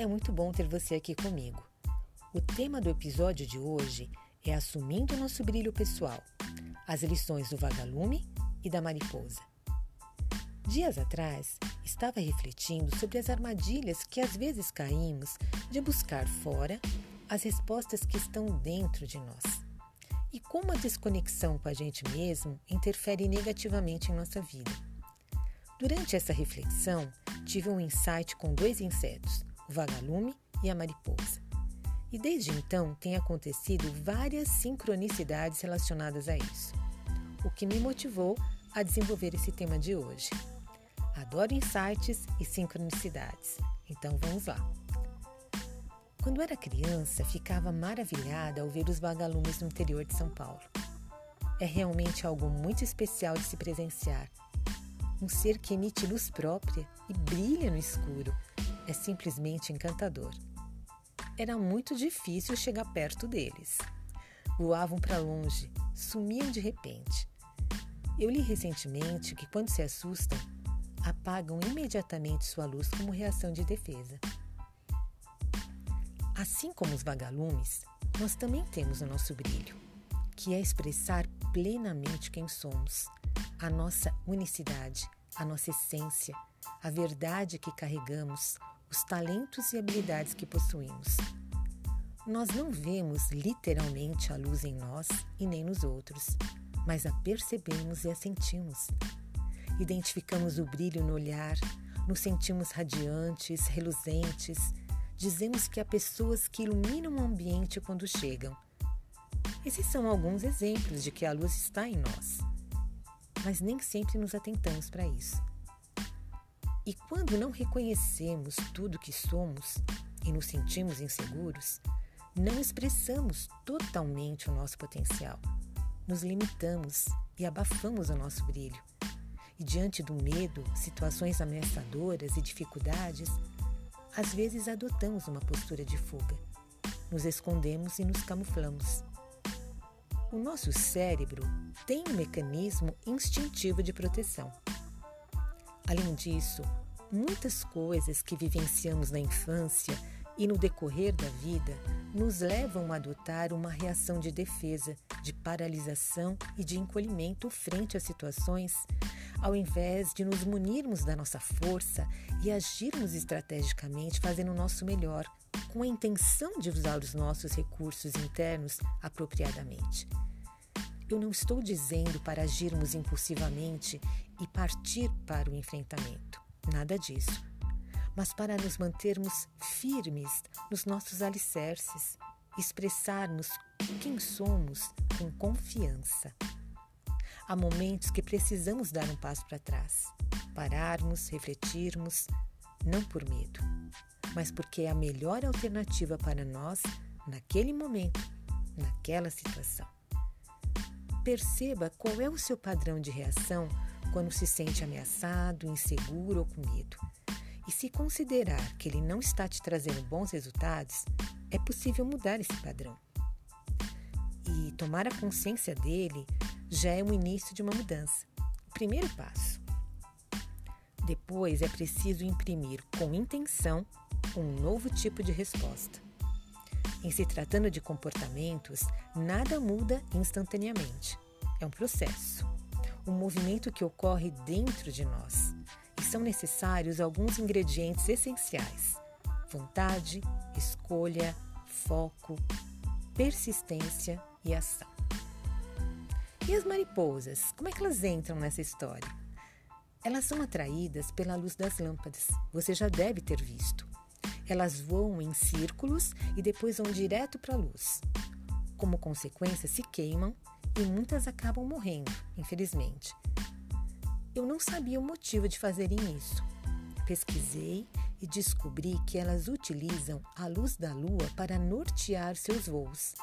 É muito bom ter você aqui comigo. O tema do episódio de hoje é Assumindo Nosso Brilho Pessoal as lições do vagalume e da mariposa. Dias atrás, estava refletindo sobre as armadilhas que às vezes caímos de buscar fora as respostas que estão dentro de nós e como a desconexão com a gente mesmo interfere negativamente em nossa vida. Durante essa reflexão, tive um insight com dois insetos, o vagalume e a mariposa. E desde então tem acontecido várias sincronicidades relacionadas a isso, o que me motivou a desenvolver esse tema de hoje. Adoro insights e sincronicidades, então vamos lá. Quando era criança, ficava maravilhada ao ver os vagalumes no interior de São Paulo. É realmente algo muito especial de se presenciar. Um ser que emite luz própria e brilha no escuro, é simplesmente encantador. Era muito difícil chegar perto deles. Voavam para longe, sumiam de repente. Eu li recentemente que quando se assustam, apagam imediatamente sua luz como reação de defesa. Assim como os vagalumes, nós também temos o nosso brilho, que é expressar plenamente quem somos, a nossa unicidade, a nossa essência, a verdade que carregamos, os talentos e habilidades que possuímos. Nós não vemos literalmente a luz em nós e nem nos outros, mas a percebemos e a sentimos. Identificamos o brilho no olhar, nos sentimos radiantes, reluzentes, dizemos que há pessoas que iluminam o ambiente quando chegam. Esses são alguns exemplos de que a luz está em nós, mas nem sempre nos atentamos para isso. E quando não reconhecemos tudo que somos e nos sentimos inseguros, não expressamos totalmente o nosso potencial. Nos limitamos e abafamos o nosso brilho. E diante do medo, situações ameaçadoras e dificuldades, às vezes adotamos uma postura de fuga. Nos escondemos e nos camuflamos. O nosso cérebro tem um mecanismo instintivo de proteção. Além disso, muitas coisas que vivenciamos na infância e no decorrer da vida nos levam a adotar uma reação de defesa, de paralisação e de encolhimento frente a situações, ao invés de nos munirmos da nossa força e agirmos estrategicamente fazendo o nosso melhor, com a intenção de usar os nossos recursos internos apropriadamente. Eu não estou dizendo para agirmos impulsivamente e partir para o enfrentamento. Nada disso. Mas para nos mantermos firmes nos nossos alicerces, expressarmos quem somos com confiança. Há momentos que precisamos dar um passo para trás, pararmos, refletirmos, não por medo, mas porque é a melhor alternativa para nós naquele momento, naquela situação. Perceba qual é o seu padrão de reação quando se sente ameaçado, inseguro ou com medo. E se considerar que ele não está te trazendo bons resultados, é possível mudar esse padrão. E tomar a consciência dele já é o início de uma mudança. Primeiro passo. Depois é preciso imprimir com intenção um novo tipo de resposta. Em se tratando de comportamentos, nada muda instantaneamente. É um processo, um movimento que ocorre dentro de nós. E são necessários alguns ingredientes essenciais: vontade, escolha, foco, persistência e ação. E as mariposas, como é que elas entram nessa história? Elas são atraídas pela luz das lâmpadas, você já deve ter visto. Elas voam em círculos e depois vão direto para a luz. Como consequência, se queimam e muitas acabam morrendo, infelizmente. Eu não sabia o motivo de fazerem isso. Pesquisei e descobri que elas utilizam a luz da lua para nortear seus voos.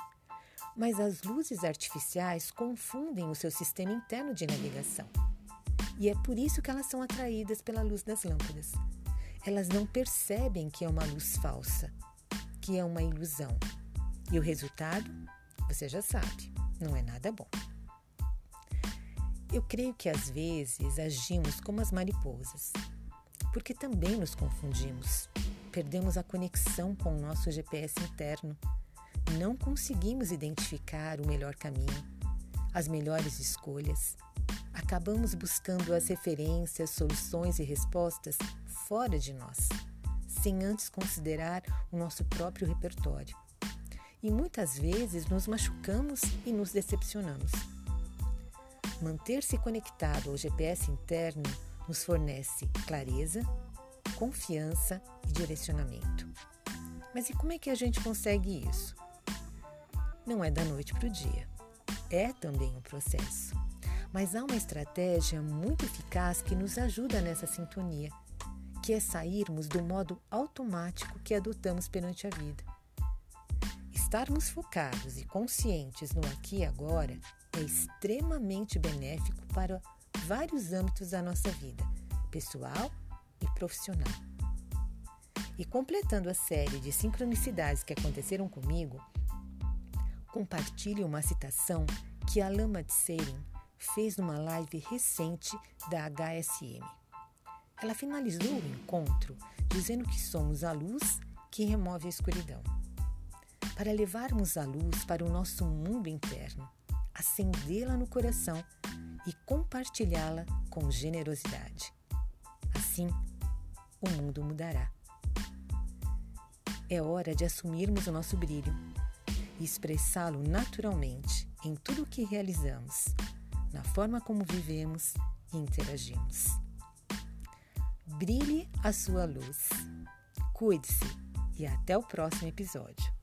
Mas as luzes artificiais confundem o seu sistema interno de navegação. E é por isso que elas são atraídas pela luz das lâmpadas elas não percebem que é uma luz falsa, que é uma ilusão. E o resultado, você já sabe, não é nada bom. Eu creio que às vezes agimos como as mariposas, porque também nos confundimos perdemos a conexão com o nosso GPS interno. Não conseguimos identificar o melhor caminho, as melhores escolhas. Acabamos buscando as referências, soluções e respostas fora de nós, sem antes considerar o nosso próprio repertório. E muitas vezes nos machucamos e nos decepcionamos. Manter-se conectado ao GPS interno nos fornece clareza, confiança e direcionamento. Mas e como é que a gente consegue isso? Não é da noite para o dia. É também um processo. Mas há uma estratégia muito eficaz que nos ajuda nessa sintonia, que é sairmos do modo automático que adotamos perante a vida. Estarmos focados e conscientes no aqui e agora é extremamente benéfico para vários âmbitos da nossa vida, pessoal e profissional. E completando a série de sincronicidades que aconteceram comigo, compartilhe uma citação que Alama Tserin fez numa live recente da HSM. Ela finalizou o encontro dizendo que somos a luz que remove a escuridão. Para levarmos a luz para o nosso mundo interno, acendê-la no coração e compartilhá-la com generosidade. Assim, o mundo mudará. É hora de assumirmos o nosso brilho e expressá-lo naturalmente em tudo o que realizamos, na forma como vivemos e interagimos. Brilhe a sua luz. Cuide-se e até o próximo episódio.